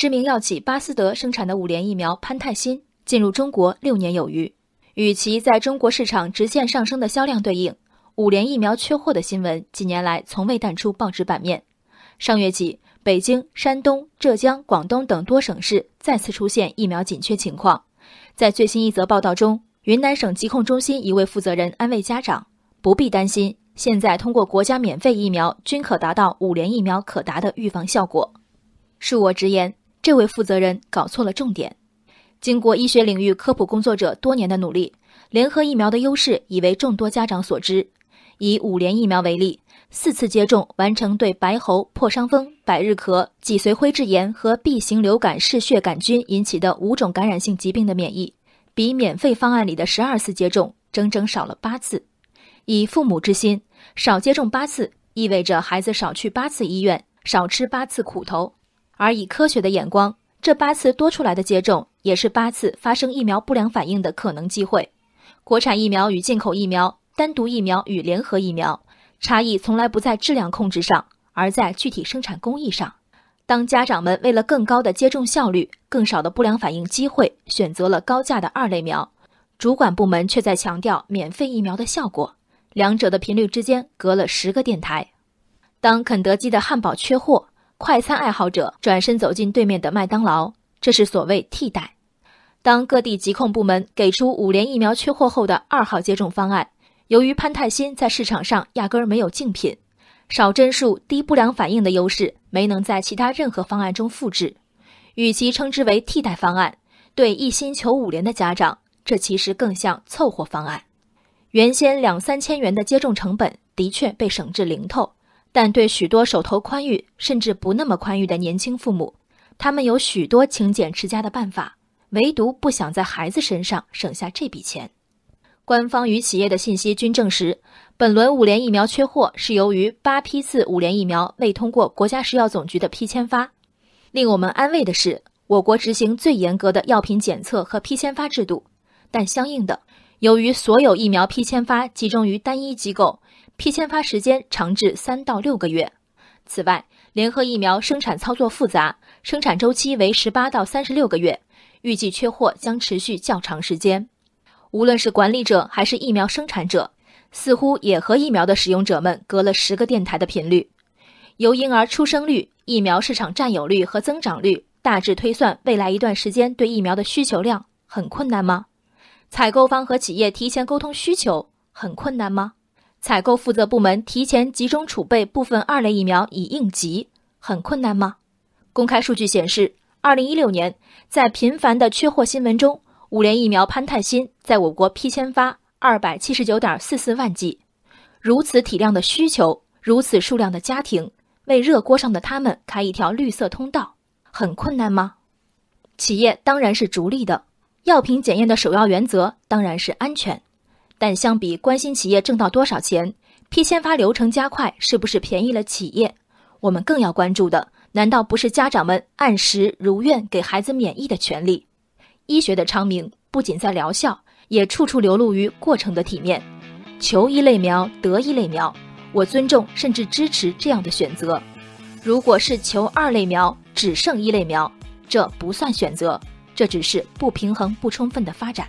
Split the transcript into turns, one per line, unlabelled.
知名药企巴斯德生产的五联疫苗潘泰新进入中国六年有余，与其在中国市场直线上升的销量对应，五联疫苗缺货的新闻几年来从未淡出报纸版面。上月起，北京、山东、浙江、广东等多省市再次出现疫苗紧缺情况。在最新一则报道中，云南省疾控中心一位负责人安慰家长：“不必担心，现在通过国家免费疫苗均可达到五联疫苗可达的预防效果。”恕我直言，这位负责人搞错了重点。经过医学领域科普工作者多年的努力，联合疫苗的优势已为众多家长所知。以五联疫苗为例，四次接种完成对白喉、破伤风、百日咳、脊髓灰质炎和 B 型流感嗜血杆菌引起的五种感染性疾病的免疫，比免费方案里的十二次接种整整少了八次。以父母之心，少接种八次意味着孩子少去八次医院，少吃八次苦头；而以科学的眼光，这八次多出来的接种，也是八次发生疫苗不良反应的可能机会。国产疫苗与进口疫苗。单独疫苗与联合疫苗差异从来不在质量控制上，而在具体生产工艺上。当家长们为了更高的接种效率、更少的不良反应机会，选择了高价的二类苗，主管部门却在强调免费疫苗的效果，两者的频率之间隔了十个电台。当肯德基的汉堡缺货，快餐爱好者转身走进对面的麦当劳，这是所谓替代。当各地疾控部门给出五联疫苗缺货后的二号接种方案。由于潘泰辛在市场上压根儿没有竞品，少针数、低不良反应的优势没能在其他任何方案中复制，与其称之为替代方案，对一心求五联的家长，这其实更像凑合方案。原先两三千元的接种成本的确被省至零头，但对许多手头宽裕甚至不那么宽裕的年轻父母，他们有许多勤俭持家的办法，唯独不想在孩子身上省下这笔钱。官方与企业的信息均证实，本轮五联疫苗缺货是由于八批次五联疫苗未通过国家食药总局的批签发。令我们安慰的是，我国执行最严格的药品检测和批签发制度，但相应的，由于所有疫苗批签发集中于单一机构，批签发时间长至三到六个月。此外，联合疫苗生产操作复杂，生产周期为十八到三十六个月，预计缺货将持续较长时间。无论是管理者还是疫苗生产者，似乎也和疫苗的使用者们隔了十个电台的频率。由婴儿出生率、疫苗市场占有率和增长率大致推算未来一段时间对疫苗的需求量，很困难吗？采购方和企业提前沟通需求，很困难吗？采购负责部门提前集中储备部分二类疫苗以应急，很困难吗？公开数据显示，二零一六年在频繁的缺货新闻中。五联疫苗潘泰新在我国批签发二百七十九点四四万剂，如此体量的需求，如此数量的家庭，为热锅上的他们开一条绿色通道，很困难吗？企业当然是逐利的，药品检验的首要原则当然是安全，但相比关心企业挣到多少钱，批签发流程加快是不是便宜了企业，我们更要关注的，难道不是家长们按时如愿给孩子免疫的权利？医学的昌明不仅在疗效，也处处流露于过程的体面。求一类苗得一类苗，我尊重甚至支持这样的选择。如果是求二类苗只剩一类苗，这不算选择，这只是不平衡不充分的发展。